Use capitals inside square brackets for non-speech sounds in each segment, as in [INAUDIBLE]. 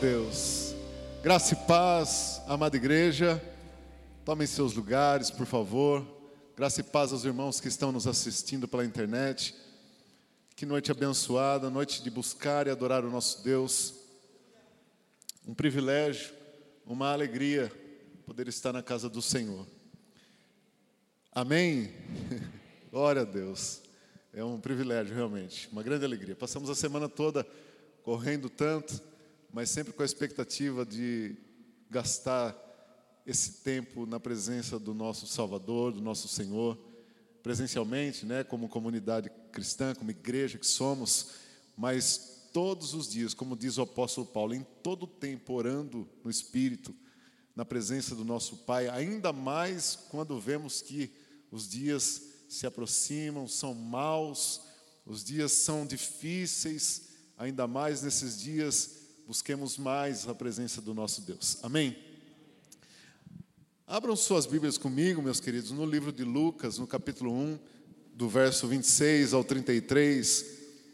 Deus. Graça e paz, amada igreja. Tomem seus lugares, por favor. Graça e paz aos irmãos que estão nos assistindo pela internet. Que noite abençoada, noite de buscar e adorar o nosso Deus. Um privilégio, uma alegria poder estar na casa do Senhor. Amém? [LAUGHS] Glória a Deus. É um privilégio, realmente, uma grande alegria. Passamos a semana toda correndo tanto mas sempre com a expectativa de gastar esse tempo na presença do nosso Salvador, do nosso Senhor, presencialmente, né, como comunidade cristã, como igreja que somos, mas todos os dias, como diz o apóstolo Paulo, em todo tempo orando no Espírito, na presença do nosso Pai, ainda mais quando vemos que os dias se aproximam, são maus, os dias são difíceis, ainda mais nesses dias busquemos mais a presença do nosso Deus. Amém? Abram suas Bíblias comigo, meus queridos, no livro de Lucas, no capítulo 1, do verso 26 ao 33.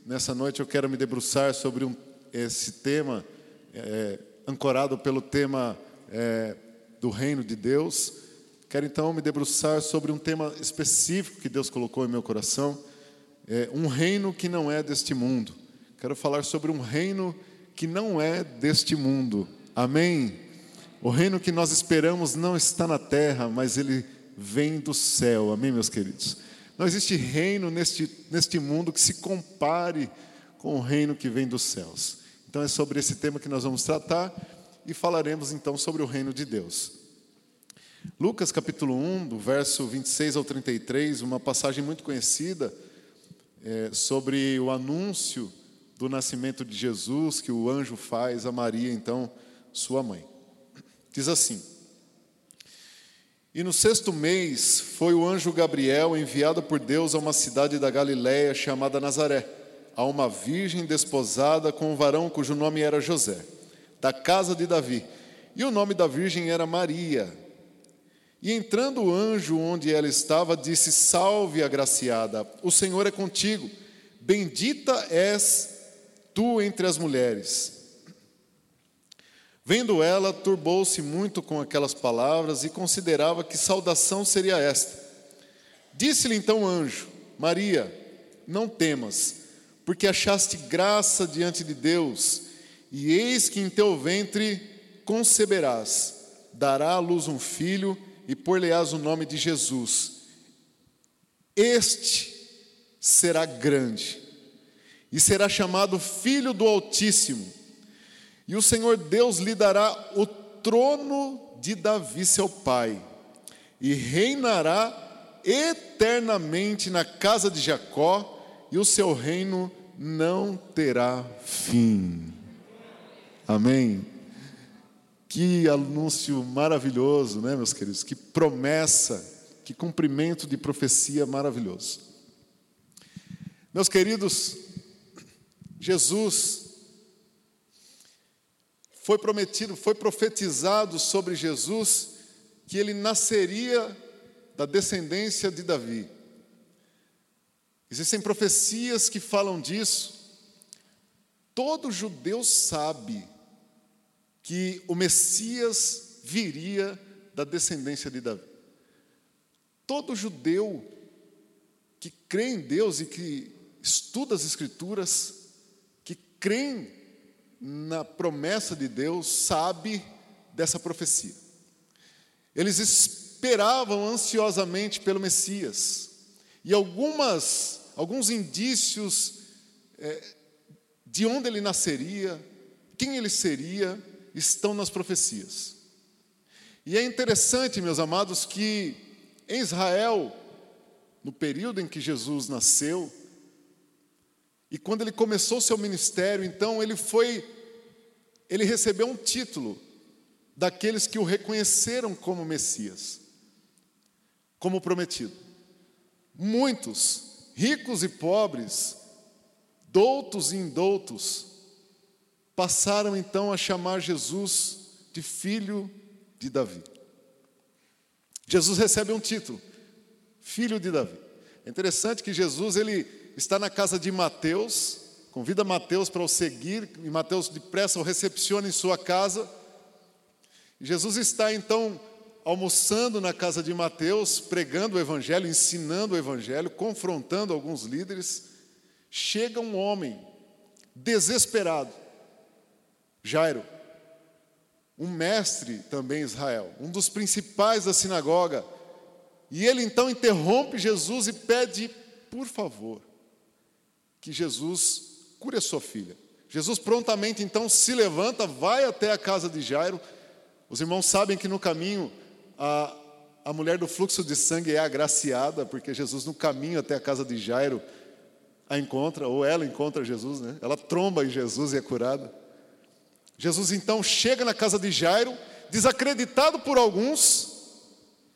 Nessa noite eu quero me debruçar sobre um, esse tema, é, ancorado pelo tema é, do reino de Deus. Quero então me debruçar sobre um tema específico que Deus colocou em meu coração, é, um reino que não é deste mundo. Quero falar sobre um reino que não é deste mundo. Amém? O reino que nós esperamos não está na terra, mas ele vem do céu. Amém, meus queridos? Não existe reino neste, neste mundo que se compare com o reino que vem dos céus. Então é sobre esse tema que nós vamos tratar e falaremos então sobre o reino de Deus. Lucas capítulo 1, do verso 26 ao 33, uma passagem muito conhecida é, sobre o anúncio do nascimento de Jesus que o anjo faz a Maria, então, sua mãe. Diz assim: E no sexto mês foi o anjo Gabriel enviado por Deus a uma cidade da Galiléia chamada Nazaré, a uma virgem desposada com um varão cujo nome era José, da casa de Davi, e o nome da virgem era Maria. E entrando o anjo onde ela estava, disse: Salve, agraciada, o Senhor é contigo, bendita és tu entre as mulheres. Vendo ela, turbou-se muito com aquelas palavras e considerava que saudação seria esta. Disse-lhe então o anjo: Maria, não temas, porque achaste graça diante de Deus, e eis que em teu ventre conceberás, dará à luz um filho e por-lhe-ás o nome de Jesus. Este será grande e será chamado Filho do Altíssimo. E o Senhor Deus lhe dará o trono de Davi, seu pai, e reinará eternamente na casa de Jacó, e o seu reino não terá fim. Amém. Que anúncio maravilhoso, né, meus queridos? Que promessa, que cumprimento de profecia maravilhoso. Meus queridos, Jesus foi prometido, foi profetizado sobre Jesus que ele nasceria da descendência de Davi. Existem profecias que falam disso. Todo judeu sabe que o Messias viria da descendência de Davi. Todo judeu que crê em Deus e que estuda as Escrituras creem na promessa de Deus sabe dessa profecia. Eles esperavam ansiosamente pelo Messias. E algumas, alguns indícios é, de onde ele nasceria, quem ele seria, estão nas profecias. E é interessante, meus amados, que em Israel, no período em que Jesus nasceu, e quando ele começou seu ministério, então ele foi, ele recebeu um título daqueles que o reconheceram como Messias, como prometido. Muitos, ricos e pobres, doutos e indoutos, passaram então a chamar Jesus de filho de Davi. Jesus recebe um título, filho de Davi. É interessante que Jesus ele está na casa de Mateus, convida Mateus para o seguir, e Mateus depressa o recepciona em sua casa. Jesus está então almoçando na casa de Mateus, pregando o evangelho, ensinando o evangelho, confrontando alguns líderes. Chega um homem desesperado, Jairo, um mestre também em Israel, um dos principais da sinagoga. E ele então interrompe Jesus e pede, por favor, que Jesus cure a sua filha. Jesus prontamente então se levanta, vai até a casa de Jairo. Os irmãos sabem que no caminho a, a mulher do fluxo de sangue é agraciada, porque Jesus no caminho até a casa de Jairo a encontra, ou ela encontra Jesus, né? Ela tromba em Jesus e é curada. Jesus então chega na casa de Jairo, desacreditado por alguns,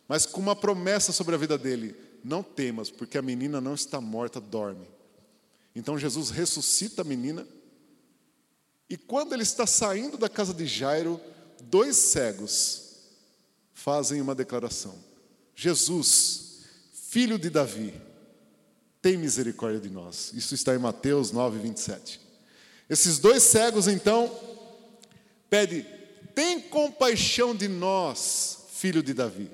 mas com uma promessa sobre a vida dele: não temas, porque a menina não está morta, dorme. Então Jesus ressuscita a menina, e quando ele está saindo da casa de Jairo, dois cegos fazem uma declaração: Jesus, filho de Davi, tem misericórdia de nós. Isso está em Mateus 9, 27. Esses dois cegos, então, pede: tem compaixão de nós, filho de Davi.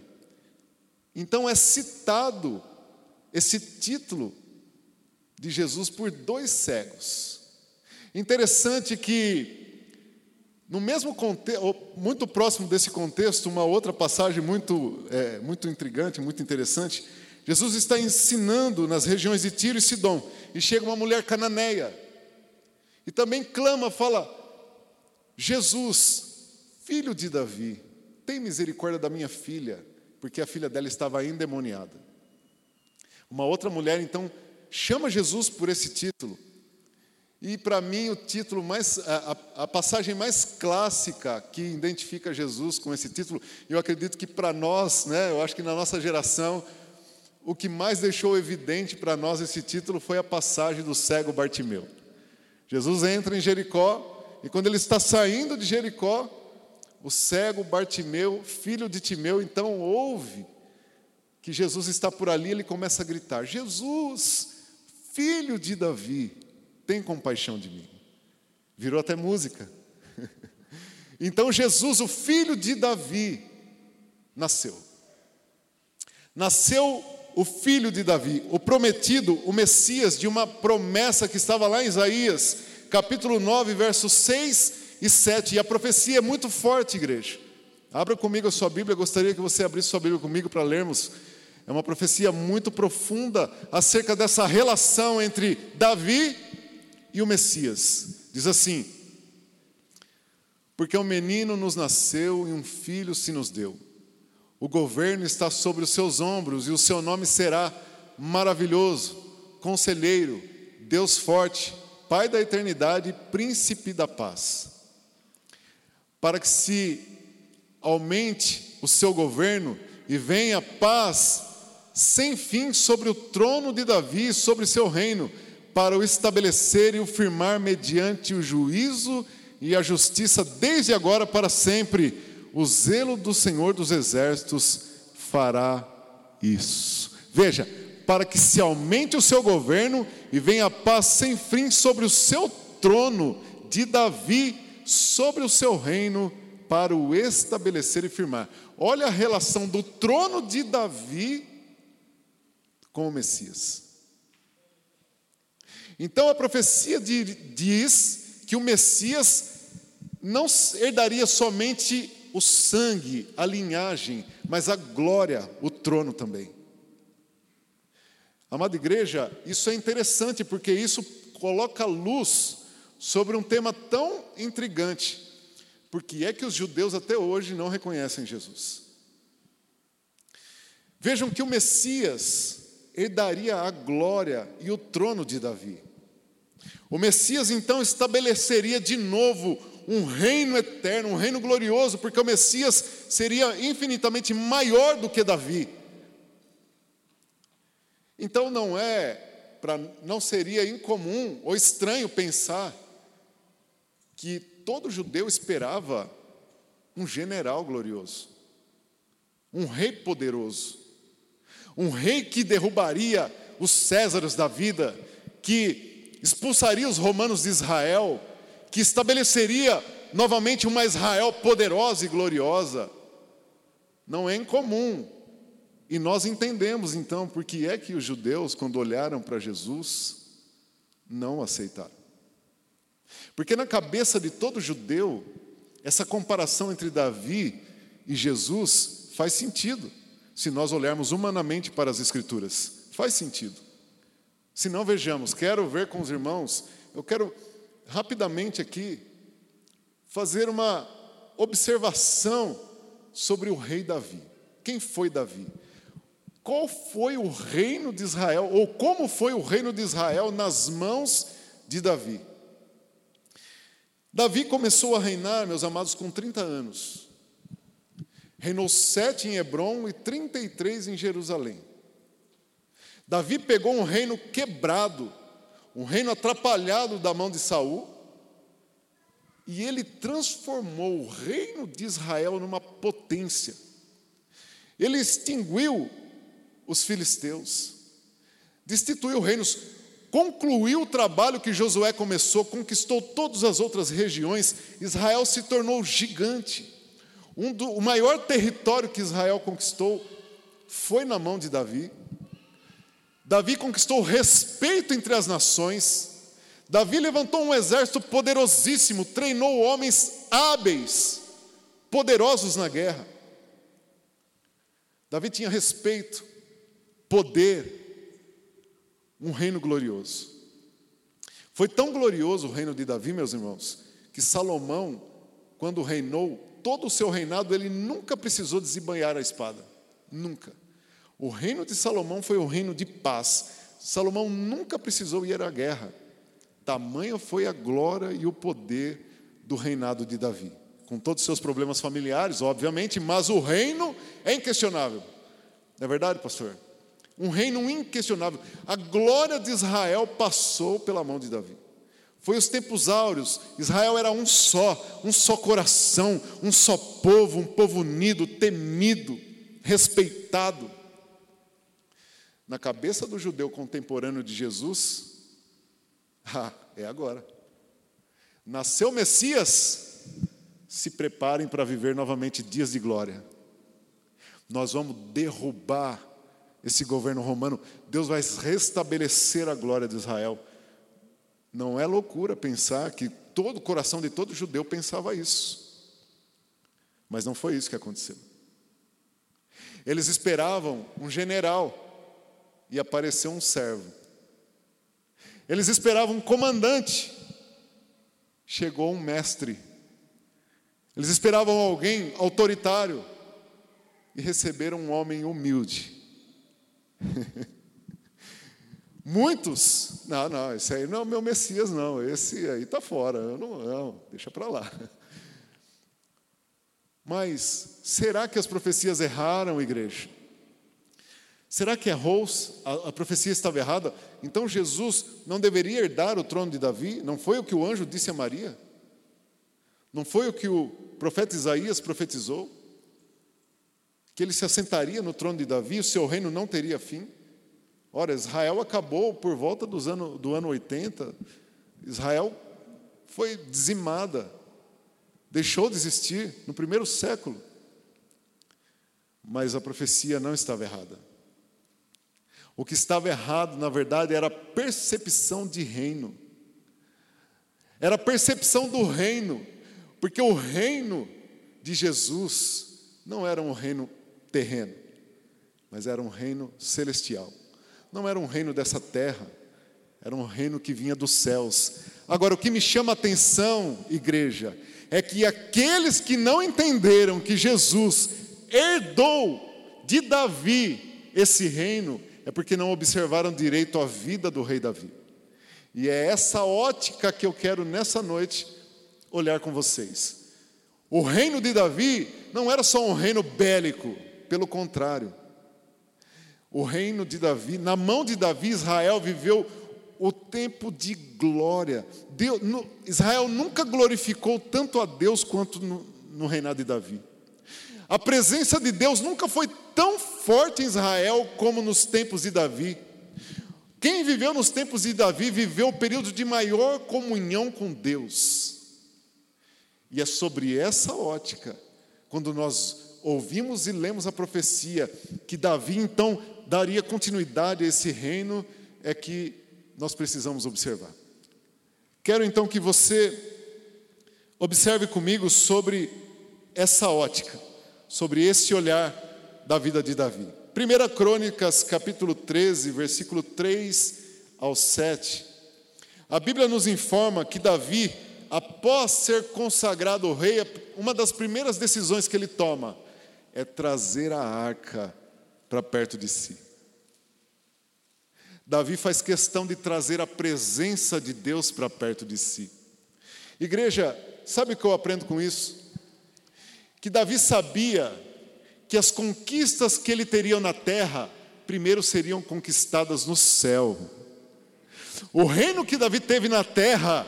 Então é citado esse título de Jesus por dois cegos. Interessante que, no mesmo contexto, muito próximo desse contexto, uma outra passagem muito, é, muito intrigante, muito interessante. Jesus está ensinando nas regiões de Tiro e Sidom, e chega uma mulher cananeia, e também clama, fala: Jesus, filho de Davi, tem misericórdia da minha filha, porque a filha dela estava endemoniada. Uma outra mulher então chama Jesus por esse título. E para mim o título mais a, a, passagem mais clássica que identifica Jesus com esse título, eu acredito que para nós, né, eu acho que na nossa geração, o que mais deixou evidente para nós esse título foi a passagem do cego Bartimeu. Jesus entra em Jericó e quando ele está saindo de Jericó, o cego Bartimeu, filho de Timeu, então ouve que Jesus está por ali, ele começa a gritar: Jesus, filho de Davi, tem compaixão de mim. Virou até música. [LAUGHS] Então Jesus, o filho de Davi, nasceu. Nasceu o filho de Davi, o prometido, o Messias de uma promessa que estava lá em Isaías capítulo 9, versos 6 e 7. E a profecia é muito forte, igreja. Abra comigo a sua Bíblia, gostaria que você abrisse sua Bíblia comigo para lermos. É uma profecia muito profunda acerca dessa relação entre Davi e o Messias. Diz assim: Porque um menino nos nasceu e um filho se nos deu. O governo está sobre os seus ombros e o seu nome será maravilhoso, conselheiro, Deus forte Pai da eternidade, príncipe da paz. Para que se aumente o seu governo e venha paz sem fim sobre o trono de Davi e sobre seu reino, para o estabelecer e o firmar mediante o juízo e a justiça desde agora para sempre. O zelo do Senhor dos exércitos fará isso. Veja, para que se aumente o seu governo e venha paz sem fim sobre o seu trono de Davi, sobre o seu reino, para o estabelecer e firmar. Olha a relação do trono de Davi com o Messias. Então a profecia diz que o Messias não herdaria somente o sangue, a linhagem, mas a glória, o trono também. Amada igreja, isso é interessante porque isso coloca luz sobre um tema tão intrigante. Porque é que os judeus até hoje não reconhecem Jesus. Vejam que o Messias herdaria a glória e o trono de Davi. O Messias então estabeleceria de novo um reino eterno, um reino glorioso, porque o Messias seria infinitamente maior do que Davi. Então não é, para não seria incomum ou estranho pensar que todo judeu esperava um general glorioso, um rei poderoso, um rei que derrubaria os Césares da vida, que expulsaria os romanos de Israel, que estabeleceria novamente uma Israel poderosa e gloriosa. Não é incomum. E nós entendemos então por que é que os judeus, quando olharam para Jesus, não aceitaram. Porque na cabeça de todo judeu, essa comparação entre Davi e Jesus faz sentido, se nós olharmos humanamente para as Escrituras. Faz sentido. Se não, vejamos, quero ver com os irmãos, eu quero rapidamente aqui fazer uma observação sobre o rei Davi. Quem foi Davi? Qual foi o reino de Israel, ou como foi o reino de Israel nas mãos de Davi? Davi começou a reinar, meus amados, com 30 anos. Reinou sete em Hebron e 33 em Jerusalém. Davi pegou um reino quebrado, um reino atrapalhado da mão de Saul, e ele transformou o reino de Israel numa potência. Ele extinguiu os filisteus, destituiu reinos, concluiu o trabalho que Josué começou, conquistou todas as outras regiões. Israel se tornou gigante. Um do, o maior território que Israel conquistou foi na mão de Davi. Davi conquistou respeito entre as nações. Davi levantou um exército poderosíssimo, treinou homens hábeis, poderosos na guerra. Davi tinha respeito, poder, um reino glorioso. Foi tão glorioso o reino de Davi, meus irmãos, que Salomão, quando reinou, todo o seu reinado, ele nunca precisou desembanhar a espada. Nunca. O reino de Salomão foi o reino de paz. Salomão nunca precisou ir à guerra. Tamanha foi a glória e o poder do reinado de Davi. Com todos os seus problemas familiares, obviamente, mas o reino é inquestionável. Não é verdade, pastor? Um reino inquestionável. A glória de Israel passou pela mão de Davi. Foi os tempos áureos. Israel era um só, um só coração, um só povo, um povo unido, temido, respeitado. Na cabeça do judeu contemporâneo de Jesus, [LAUGHS] Ah, é agora. Nasceu Messias, se preparem para viver novamente dias de glória. Nós vamos derrubar esse governo romano. Deus vai restabelecer a glória de Israel. Não é loucura pensar que todo o coração de todo judeu pensava isso. Mas não foi isso que aconteceu. Eles esperavam um general e apareceu um servo. Eles esperavam um comandante. Chegou um mestre. Eles esperavam alguém autoritário e receberam um homem humilde. [LAUGHS] Muitos, não, não, esse aí não é o meu Messias, não, esse aí está fora, eu não, não deixa para lá. Mas será que as profecias erraram, igreja? Será que errou? A, a profecia estava errada? Então Jesus não deveria herdar o trono de Davi? Não foi o que o anjo disse a Maria? Não foi o que o profeta Isaías profetizou? Que ele se assentaria no trono de Davi, o seu reino não teria fim? Ora, Israel acabou por volta dos do ano 80, Israel foi dizimada, deixou de existir no primeiro século. Mas a profecia não estava errada. O que estava errado, na verdade, era a percepção de reino. Era a percepção do reino, porque o reino de Jesus não era um reino terreno, mas era um reino celestial. Não era um reino dessa terra, era um reino que vinha dos céus. Agora, o que me chama a atenção, igreja, é que aqueles que não entenderam que Jesus herdou de Davi esse reino, é porque não observaram direito a vida do rei Davi. E é essa ótica que eu quero nessa noite olhar com vocês. O reino de Davi não era só um reino bélico, pelo contrário. O reino de Davi, na mão de Davi, Israel viveu o tempo de glória. Deus, no, Israel nunca glorificou tanto a Deus quanto no, no reinado de Davi. A presença de Deus nunca foi tão forte em Israel como nos tempos de Davi. Quem viveu nos tempos de Davi viveu o período de maior comunhão com Deus. E é sobre essa ótica, quando nós ouvimos e lemos a profecia, que Davi então daria continuidade a esse reino, é que nós precisamos observar. Quero então que você observe comigo sobre essa ótica, sobre esse olhar da vida de Davi. 1 Crônicas, capítulo 13, versículo 3 ao 7. A Bíblia nos informa que Davi, após ser consagrado rei, uma das primeiras decisões que ele toma é trazer a arca para perto de si. Davi faz questão de trazer a presença de Deus para perto de si. Igreja, sabe o que eu aprendo com isso? Que Davi sabia que as conquistas que ele teria na terra, primeiro seriam conquistadas no céu. O reino que Davi teve na terra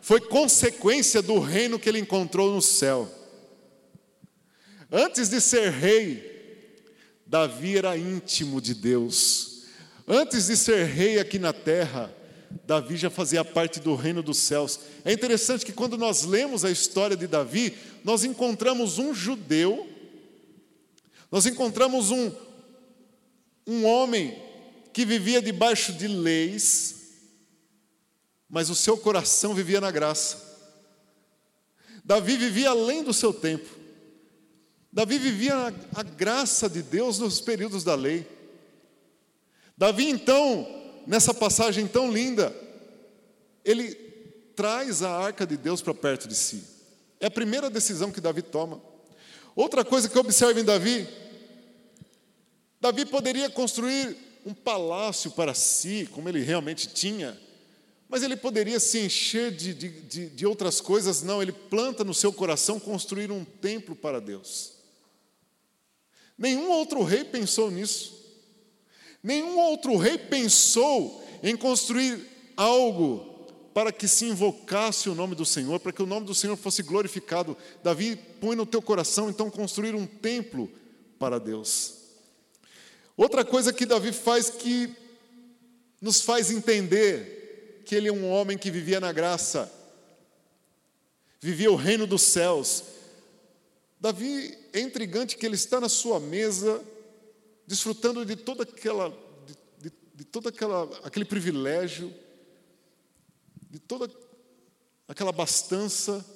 foi consequência do reino que ele encontrou no céu. Antes de ser rei, Davi era íntimo de Deus. Antes de ser rei aqui na terra, Davi já fazia parte do reino dos céus. É interessante que quando nós lemos a história de Davi, nós encontramos um judeu nós encontramos um, um homem que vivia debaixo de leis, mas o seu coração vivia na graça. Davi vivia além do seu tempo. Davi vivia a, a graça de Deus nos períodos da lei. Davi, então, nessa passagem tão linda, ele traz a arca de Deus para perto de si. É a primeira decisão que Davi toma. Outra coisa que observa em Davi Davi poderia construir um palácio para si, como ele realmente tinha, mas ele poderia se encher de, de, de, de outras coisas, não, ele planta no seu coração construir um templo para Deus. Nenhum outro rei pensou nisso. Nenhum outro rei pensou em construir algo para que se invocasse o nome do Senhor, para que o nome do Senhor fosse glorificado. Davi põe no teu coração então construir um templo para Deus. Outra coisa que Davi faz que nos faz entender que ele é um homem que vivia na graça, vivia o reino dos céus. Davi é intrigante que ele está na sua mesa, desfrutando de toda aquela, de, de, de aquela, aquele privilégio, de toda aquela abastança,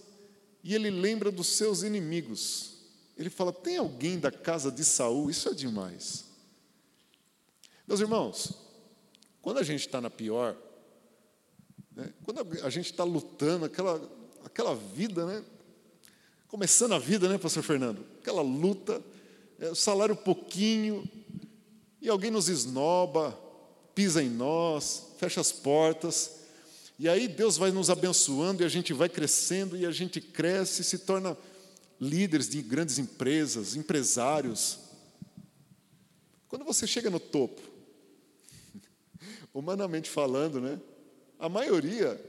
e ele lembra dos seus inimigos. Ele fala: tem alguém da casa de Saul? Isso é demais. Meus irmãos, quando a gente está na pior, né, quando a gente está lutando, aquela, aquela vida, né, começando a vida, né, pastor Fernando? Aquela luta, é, salário pouquinho, e alguém nos esnoba, pisa em nós, fecha as portas, e aí Deus vai nos abençoando e a gente vai crescendo e a gente cresce e se torna líderes de grandes empresas, empresários. Quando você chega no topo, [LAUGHS] humanamente falando, né? A maioria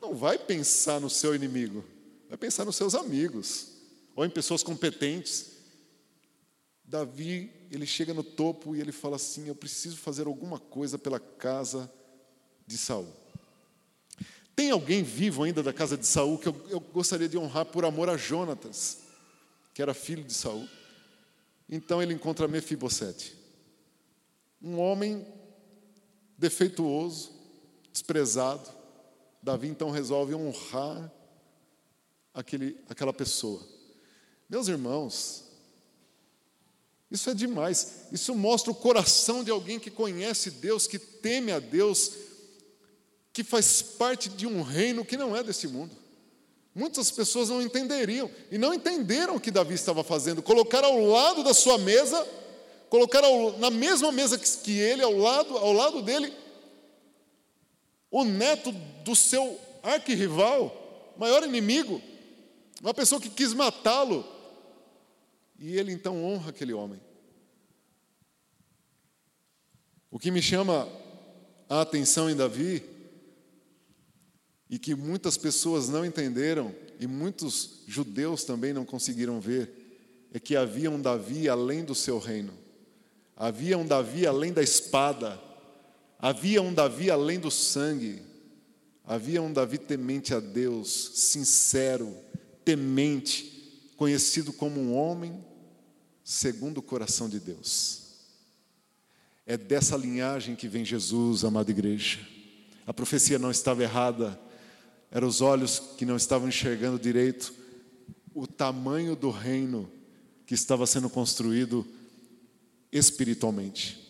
não vai pensar no seu inimigo, vai pensar nos seus amigos ou em pessoas competentes. Davi, ele chega no topo e ele fala assim: Eu preciso fazer alguma coisa pela casa de Saul. Tem alguém vivo ainda da casa de Saul que eu, eu gostaria de honrar por amor a Jonatas, que era filho de Saul. Então ele encontra Mefibosete, um homem defeituoso, desprezado. Davi então resolve honrar aquele, aquela pessoa. Meus irmãos, isso é demais. Isso mostra o coração de alguém que conhece Deus, que teme a Deus, que faz parte de um reino que não é desse mundo. Muitas pessoas não entenderiam e não entenderam o que Davi estava fazendo. Colocar ao lado da sua mesa colocar ao, na mesma mesa que, que ele, ao lado, ao lado dele, o neto do seu arquirrival, maior inimigo, uma pessoa que quis matá-lo. E ele então honra aquele homem. O que me chama a atenção em Davi, e que muitas pessoas não entenderam, e muitos judeus também não conseguiram ver, é que havia um Davi além do seu reino. Havia um Davi além da espada, Havia um Davi além do sangue, havia um Davi temente a Deus, sincero, temente, conhecido como um homem segundo o coração de Deus. É dessa linhagem que vem Jesus, amada igreja. A profecia não estava errada, eram os olhos que não estavam enxergando direito o tamanho do reino que estava sendo construído espiritualmente.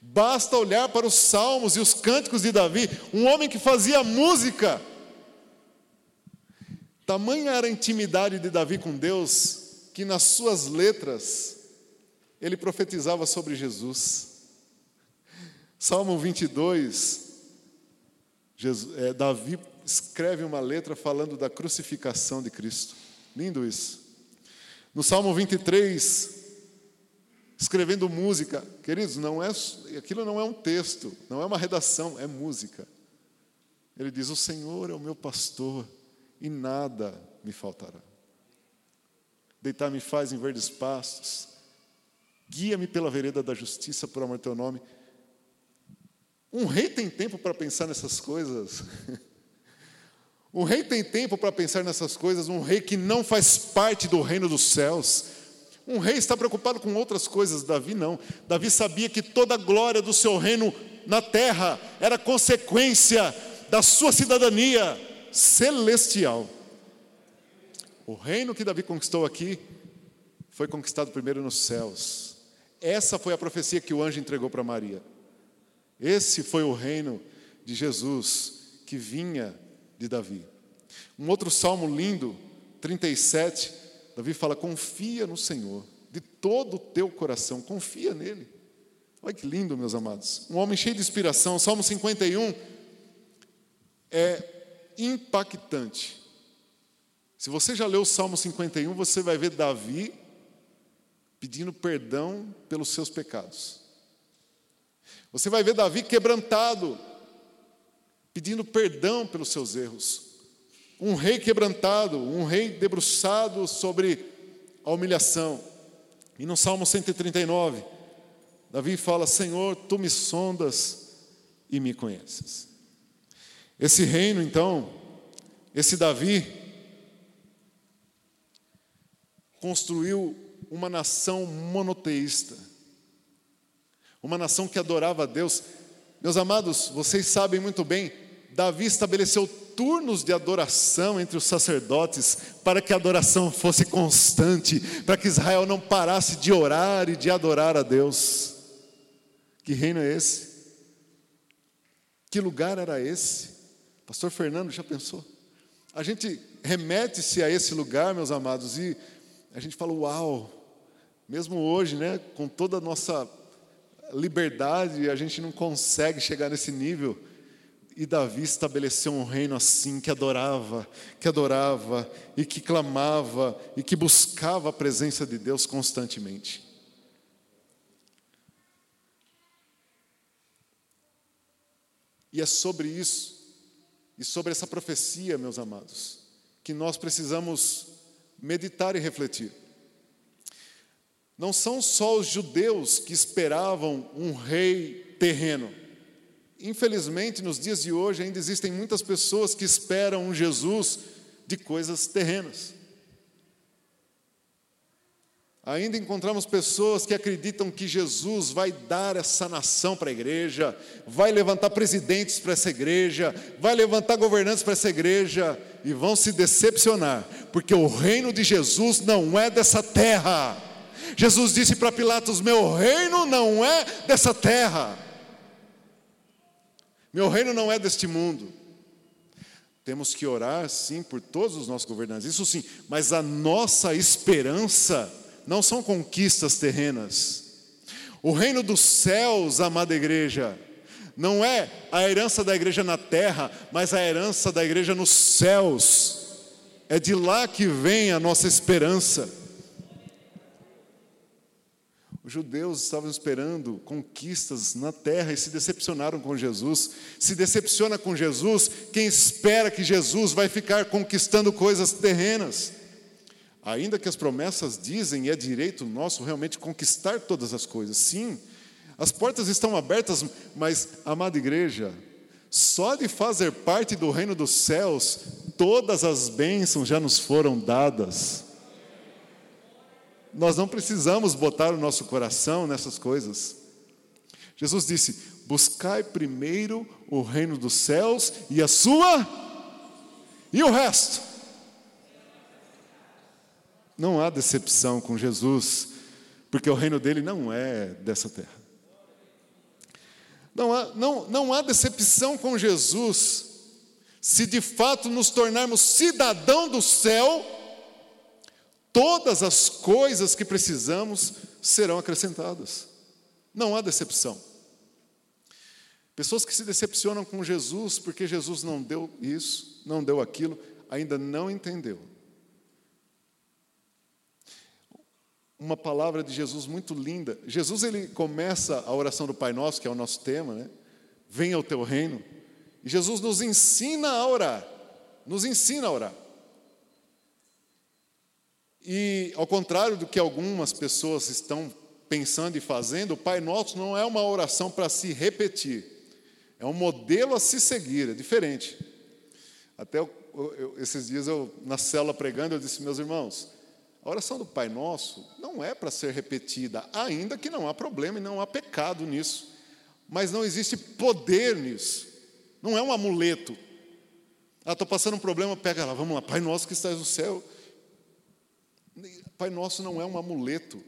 Basta olhar para os salmos e os cânticos de Davi, um homem que fazia música. Tamanha era a intimidade de Davi com Deus, que nas suas letras ele profetizava sobre Jesus. Salmo 22, Jesus, é, Davi escreve uma letra falando da crucificação de Cristo. Lindo isso. No Salmo 23, escrevendo música, queridos, não é, aquilo não é um texto, não é uma redação, é música. Ele diz: O Senhor é o meu pastor e nada me faltará. Deitar-me faz em verdes pastos, guia-me pela vereda da justiça por amor teu nome. Um rei tem tempo para pensar nessas coisas. [LAUGHS] Um rei tem tempo para pensar nessas coisas, um rei que não faz parte do reino dos céus. Um rei está preocupado com outras coisas, Davi não. Davi sabia que toda a glória do seu reino na terra era consequência da sua cidadania celestial. O reino que Davi conquistou aqui foi conquistado primeiro nos céus. Essa foi a profecia que o anjo entregou para Maria. Esse foi o reino de Jesus que vinha de Davi. Um outro salmo lindo, 37, Davi fala: confia no Senhor, de todo o teu coração, confia nele. Olha que lindo, meus amados. Um homem cheio de inspiração. Salmo 51 é impactante. Se você já leu o Salmo 51, você vai ver Davi pedindo perdão pelos seus pecados. Você vai ver Davi quebrantado, pedindo perdão pelos seus erros. Um rei quebrantado, um rei debruçado sobre a humilhação. E no Salmo 139, Davi fala: Senhor, tu me sondas e me conheces. Esse reino, então, esse Davi, construiu uma nação monoteísta, uma nação que adorava a Deus. Meus amados, vocês sabem muito bem, Davi estabeleceu turnos de adoração entre os sacerdotes para que a adoração fosse constante, para que Israel não parasse de orar e de adorar a Deus. Que reino é esse? Que lugar era esse? Pastor Fernando já pensou? A gente remete-se a esse lugar, meus amados, e a gente fala: Uau! Mesmo hoje, né, com toda a nossa liberdade, a gente não consegue chegar nesse nível e Davi estabeleceu um reino assim, que adorava, que adorava, e que clamava, e que buscava a presença de Deus constantemente. E é sobre isso, e sobre essa profecia, meus amados, que nós precisamos meditar e refletir. Não são só os judeus que esperavam um rei terreno. Infelizmente, nos dias de hoje, ainda existem muitas pessoas que esperam um Jesus de coisas terrenas. Ainda encontramos pessoas que acreditam que Jesus vai dar essa nação para a igreja, vai levantar presidentes para essa igreja, vai levantar governantes para essa igreja e vão se decepcionar, porque o reino de Jesus não é dessa terra. Jesus disse para Pilatos: Meu reino não é dessa terra. Meu reino não é deste mundo. Temos que orar, sim, por todos os nossos governantes, isso sim, mas a nossa esperança não são conquistas terrenas. O reino dos céus, amada igreja, não é a herança da igreja na terra, mas a herança da igreja nos céus. É de lá que vem a nossa esperança. Os judeus estavam esperando conquistas na terra e se decepcionaram com Jesus. Se decepciona com Jesus quem espera que Jesus vai ficar conquistando coisas terrenas. Ainda que as promessas dizem, e é direito nosso realmente conquistar todas as coisas, sim, As portas estão abertas, mas, amada igreja, só de fazer parte do reino dos céus, todas as bênçãos já nos foram dadas. Nós não precisamos botar o nosso coração nessas coisas. Jesus disse: Buscai primeiro o reino dos céus e a sua, e o resto. Não há decepção com Jesus, porque o reino dele não é dessa terra. Não há, não, não há decepção com Jesus se de fato nos tornarmos cidadão do céu, todas as coisas que precisamos serão acrescentadas. Não há decepção. Pessoas que se decepcionam com Jesus porque Jesus não deu isso, não deu aquilo, ainda não entendeu uma palavra de Jesus muito linda. Jesus ele começa a oração do Pai Nosso, que é o nosso tema, né? Venha o teu reino. E Jesus nos ensina a orar. Nos ensina a orar. E ao contrário do que algumas pessoas estão pensando e fazendo, o Pai Nosso não é uma oração para se repetir. É um modelo a se seguir, é diferente. Até eu, eu, esses dias eu na célula pregando, eu disse, meus irmãos, a oração do Pai Nosso não é para ser repetida, ainda que não há problema e não há pecado nisso. Mas não existe poder nisso. Não é um amuleto. Ah, estou passando um problema, pega lá, vamos lá, Pai Nosso que estás no céu. Pai Nosso não é um amuleto.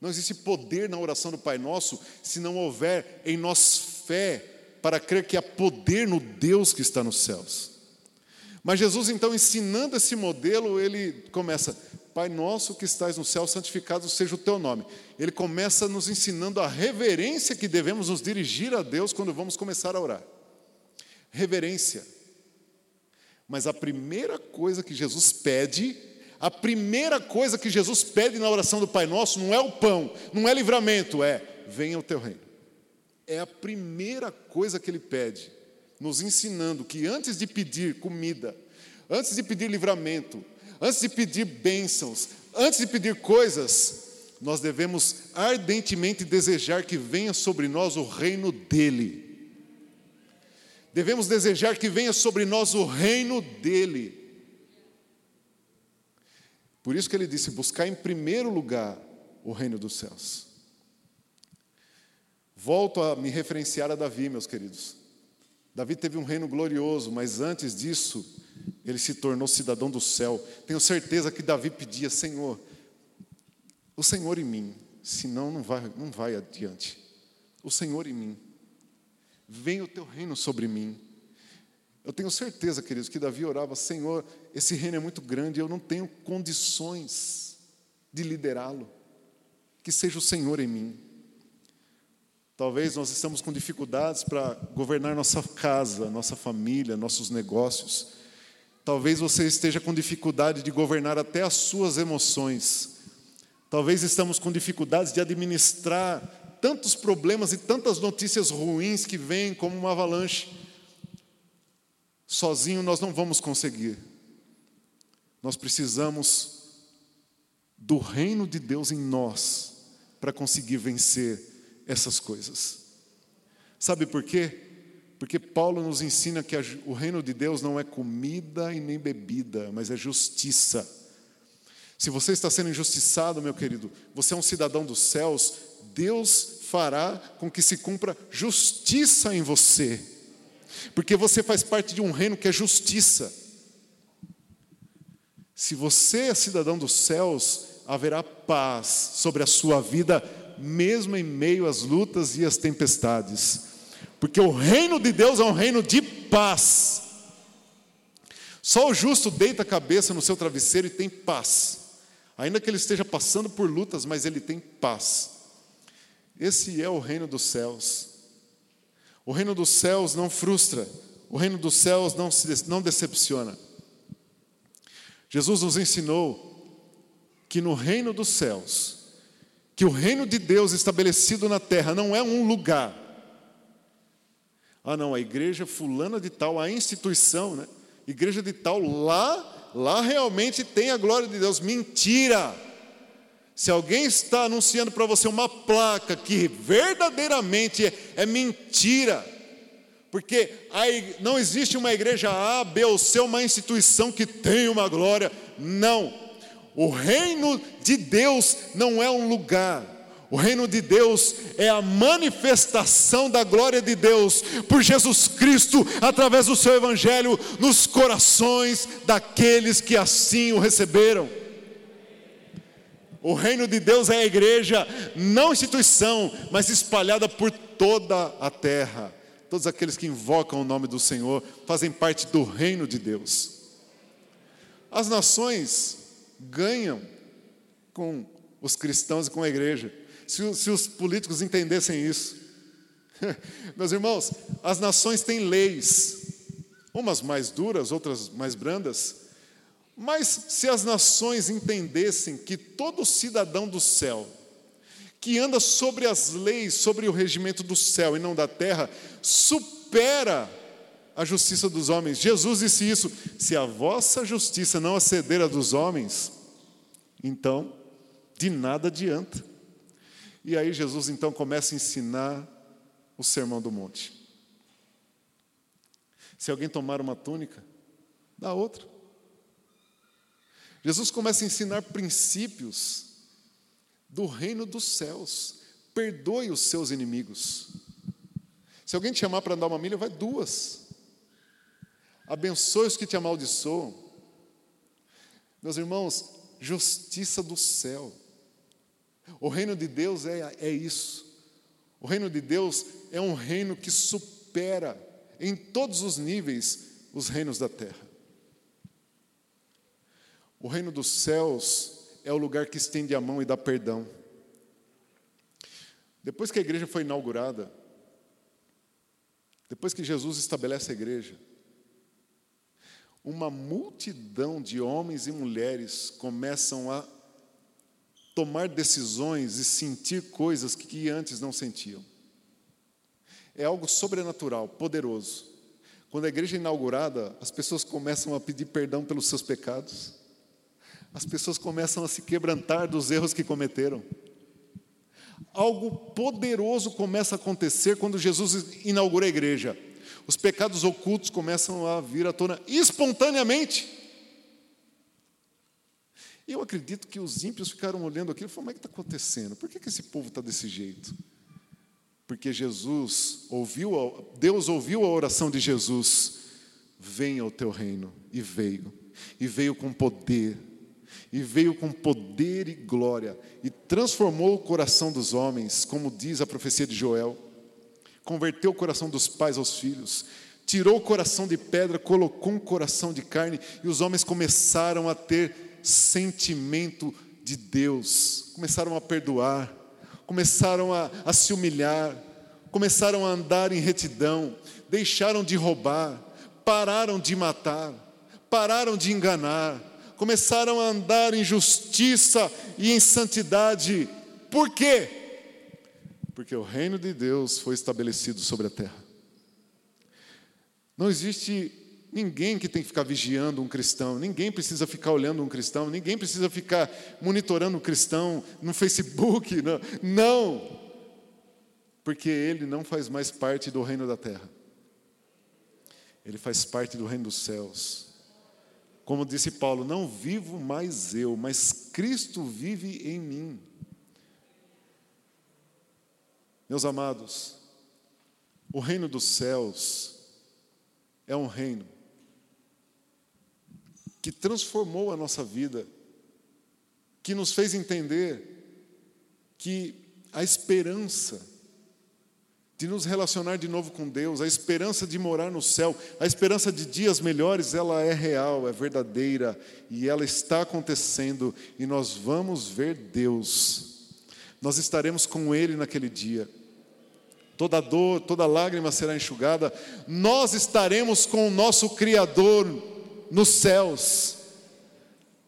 Não existe poder na oração do Pai Nosso se não houver em nós fé para crer que há poder no Deus que está nos céus. Mas Jesus, então, ensinando esse modelo, ele começa: Pai nosso que estás no céu, santificado seja o teu nome. Ele começa nos ensinando a reverência que devemos nos dirigir a Deus quando vamos começar a orar. Reverência. Mas a primeira coisa que Jesus pede, a primeira coisa que Jesus pede na oração do Pai Nosso não é o pão, não é livramento, é venha o teu reino. É a primeira coisa que ele pede, nos ensinando que antes de pedir comida, antes de pedir livramento, antes de pedir bênçãos, antes de pedir coisas, nós devemos ardentemente desejar que venha sobre nós o reino dEle. Devemos desejar que venha sobre nós o reino dEle. Por isso que ele disse: buscar em primeiro lugar o reino dos céus. Volto a me referenciar a Davi, meus queridos. Davi teve um reino glorioso, mas antes disso, ele se tornou cidadão do céu. Tenho certeza que Davi pedia: Senhor, o Senhor em mim, senão não vai, não vai adiante. O Senhor em mim, venha o teu reino sobre mim. Eu tenho certeza, queridos, que Davi orava: Senhor, esse reino é muito grande, eu não tenho condições de liderá-lo. Que seja o Senhor em mim. Talvez nós estamos com dificuldades para governar nossa casa, nossa família, nossos negócios. Talvez você esteja com dificuldade de governar até as suas emoções. Talvez estamos com dificuldades de administrar tantos problemas e tantas notícias ruins que vêm como uma avalanche. Sozinho nós não vamos conseguir. Nós precisamos do reino de Deus em nós para conseguir vencer essas coisas. Sabe por quê? Porque Paulo nos ensina que o reino de Deus não é comida e nem bebida, mas é justiça. Se você está sendo injustiçado, meu querido, você é um cidadão dos céus, Deus fará com que se cumpra justiça em você, porque você faz parte de um reino que é justiça. Se você é cidadão dos céus, haverá paz sobre a sua vida, mesmo em meio às lutas e às tempestades. Porque o reino de Deus é um reino de paz. Só o justo deita a cabeça no seu travesseiro e tem paz. Ainda que ele esteja passando por lutas, mas ele tem paz. Esse é o reino dos céus. O reino dos céus não frustra, o reino dos céus não, se, não decepciona. Jesus nos ensinou que no reino dos céus, que o reino de Deus estabelecido na terra não é um lugar, ah, não, a igreja fulana de tal, a instituição, né? Igreja de tal, lá, lá realmente tem a glória de Deus. Mentira! Se alguém está anunciando para você uma placa que verdadeiramente é, é mentira, porque não existe uma igreja A, B ou C, uma instituição que tem uma glória, não. O reino de Deus não é um lugar, o reino de Deus é a manifestação da glória de Deus por Jesus Cristo, através do seu Evangelho, nos corações daqueles que assim o receberam. O reino de Deus é a igreja, não instituição, mas espalhada por toda a terra. Todos aqueles que invocam o nome do Senhor fazem parte do reino de Deus. As nações ganham com os cristãos e com a igreja, se, se os políticos entendessem isso. [LAUGHS] Meus irmãos, as nações têm leis, umas mais duras, outras mais brandas, mas se as nações entendessem que todo cidadão do céu, que anda sobre as leis, sobre o regimento do céu e não da terra, supera a justiça dos homens. Jesus disse isso: se a vossa justiça não aceder à dos homens, então de nada adianta. E aí Jesus então começa a ensinar o sermão do monte. Se alguém tomar uma túnica, dá outra. Jesus começa a ensinar princípios do reino dos céus. Perdoe os seus inimigos. Se alguém te chamar para andar uma milha, vai duas. Abençoe os que te amaldiçoam. Meus irmãos, justiça do céu. O reino de Deus é, é isso. O reino de Deus é um reino que supera em todos os níveis os reinos da terra. O reino dos céus é o lugar que estende a mão e dá perdão. Depois que a igreja foi inaugurada, depois que Jesus estabelece a igreja, uma multidão de homens e mulheres começam a tomar decisões e sentir coisas que antes não sentiam. É algo sobrenatural, poderoso. Quando a igreja é inaugurada, as pessoas começam a pedir perdão pelos seus pecados as pessoas começam a se quebrantar dos erros que cometeram. Algo poderoso começa a acontecer quando Jesus inaugura a igreja. Os pecados ocultos começam a vir à tona espontaneamente. Eu acredito que os ímpios ficaram olhando aquilo e falaram: como é que está acontecendo? Por que, que esse povo está desse jeito? Porque Jesus ouviu, Deus ouviu a oração de Jesus: venha ao teu reino, e veio, e veio com poder, e veio com poder e glória e transformou o coração dos homens, como diz a profecia de Joel. Converteu o coração dos pais aos filhos, tirou o coração de pedra, colocou um coração de carne e os homens começaram a ter sentimento de Deus, começaram a perdoar, começaram a, a se humilhar, começaram a andar em retidão, deixaram de roubar, pararam de matar, pararam de enganar, começaram a andar em justiça e em santidade. Por quê? Porque o reino de Deus foi estabelecido sobre a terra. Não existe ninguém que tem que ficar vigiando um cristão, ninguém precisa ficar olhando um cristão, ninguém precisa ficar monitorando um cristão no Facebook, [LAUGHS] não. não. Porque ele não faz mais parte do reino da terra. Ele faz parte do reino dos céus. Como disse Paulo, não vivo mais eu, mas Cristo vive em mim. Meus amados, o reino dos céus é um reino que transformou a nossa vida, que nos fez entender que a esperança de nos relacionar de novo com Deus, a esperança de morar no céu, a esperança de dias melhores, ela é real, é verdadeira e ela está acontecendo e nós vamos ver Deus. Nós estaremos com Ele naquele dia. Toda dor, toda lágrima será enxugada. Nós estaremos com o nosso Criador nos céus.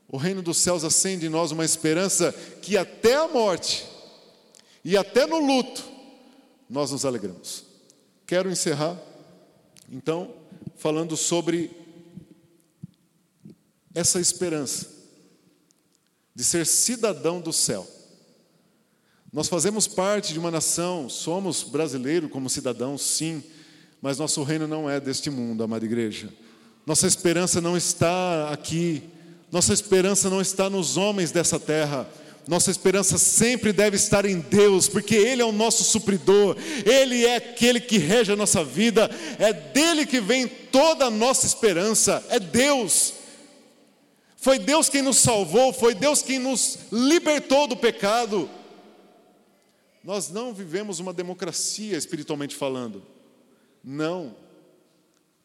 O reino dos céus acende em nós uma esperança que até a morte e até no luto nós nos alegramos. Quero encerrar, então, falando sobre essa esperança de ser cidadão do céu. Nós fazemos parte de uma nação, somos brasileiros como cidadãos, sim, mas nosso reino não é deste mundo, amada igreja. Nossa esperança não está aqui, nossa esperança não está nos homens dessa terra. Nossa esperança sempre deve estar em Deus, porque Ele é o nosso supridor, Ele é aquele que rege a nossa vida, é dele que vem toda a nossa esperança, é Deus. Foi Deus quem nos salvou, foi Deus quem nos libertou do pecado. Nós não vivemos uma democracia espiritualmente falando. Não.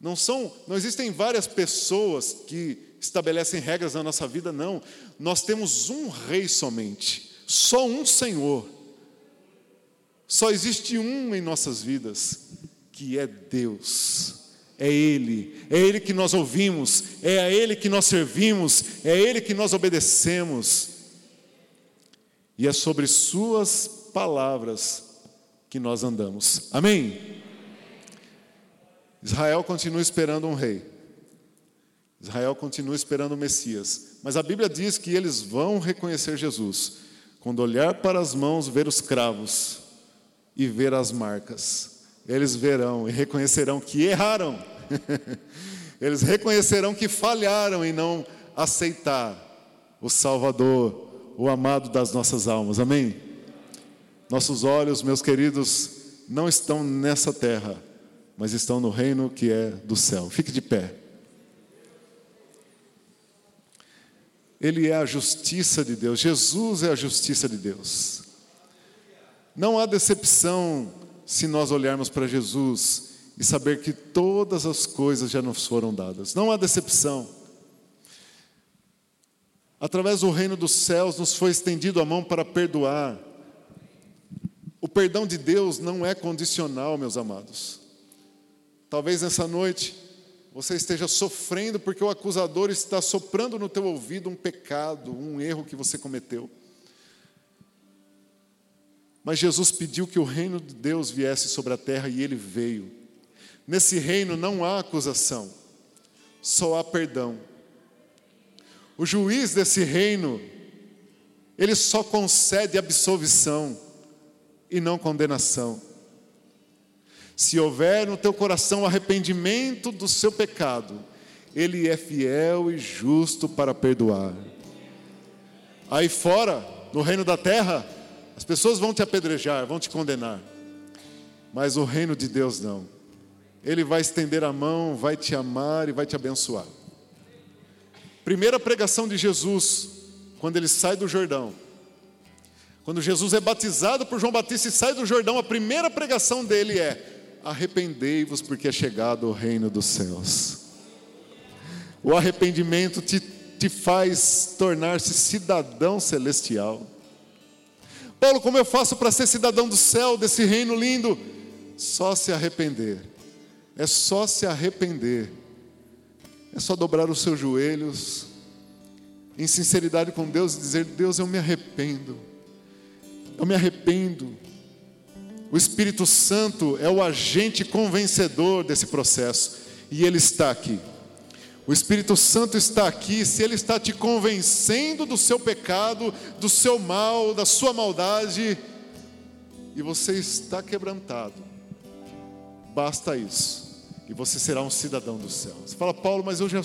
Não são, não existem várias pessoas que estabelecem regras na nossa vida, não. Nós temos um rei somente, só um Senhor. Só existe um em nossas vidas, que é Deus. É Ele, é Ele que nós ouvimos, é a Ele que nós servimos, é Ele que nós obedecemos. E é sobre Suas palavras que nós andamos. Amém? Israel continua esperando um rei. Israel continua esperando o Messias. Mas a Bíblia diz que eles vão reconhecer Jesus. Quando olhar para as mãos, ver os cravos e ver as marcas eles verão e reconhecerão que erraram. [LAUGHS] eles reconhecerão que falharam em não aceitar o Salvador, o amado das nossas almas. Amém? Nossos olhos, meus queridos, não estão nessa terra, mas estão no reino que é do céu. Fique de pé. Ele é a justiça de Deus, Jesus é a justiça de Deus. Não há decepção se nós olharmos para Jesus e saber que todas as coisas já nos foram dadas. Não há decepção. Através do reino dos céus nos foi estendido a mão para perdoar. O perdão de Deus não é condicional, meus amados. Talvez nessa noite você esteja sofrendo porque o acusador está soprando no teu ouvido um pecado, um erro que você cometeu. Mas Jesus pediu que o reino de Deus viesse sobre a terra e ele veio. Nesse reino não há acusação, só há perdão. O juiz desse reino, ele só concede absolvição e não condenação. Se houver no teu coração arrependimento do seu pecado, ele é fiel e justo para perdoar. Aí fora, no reino da terra, as pessoas vão te apedrejar, vão te condenar. Mas o reino de Deus não. Ele vai estender a mão, vai te amar e vai te abençoar. Primeira pregação de Jesus, quando ele sai do Jordão. Quando Jesus é batizado por João Batista e sai do Jordão, a primeira pregação dele é: arrependei-vos, porque é chegado o reino dos céus. O arrependimento te, te faz tornar-se cidadão celestial. Paulo, como eu faço para ser cidadão do céu, desse reino lindo? Só se arrepender. É só se arrepender. É só dobrar os seus joelhos em sinceridade com Deus e dizer: Deus, eu me arrependo. Eu me arrependo. O Espírito Santo é o agente convencedor desse processo e ele está aqui. O Espírito Santo está aqui, se Ele está te convencendo do seu pecado, do seu mal, da sua maldade, e você está quebrantado, basta isso, e você será um cidadão do céu. Você fala, Paulo, mas eu já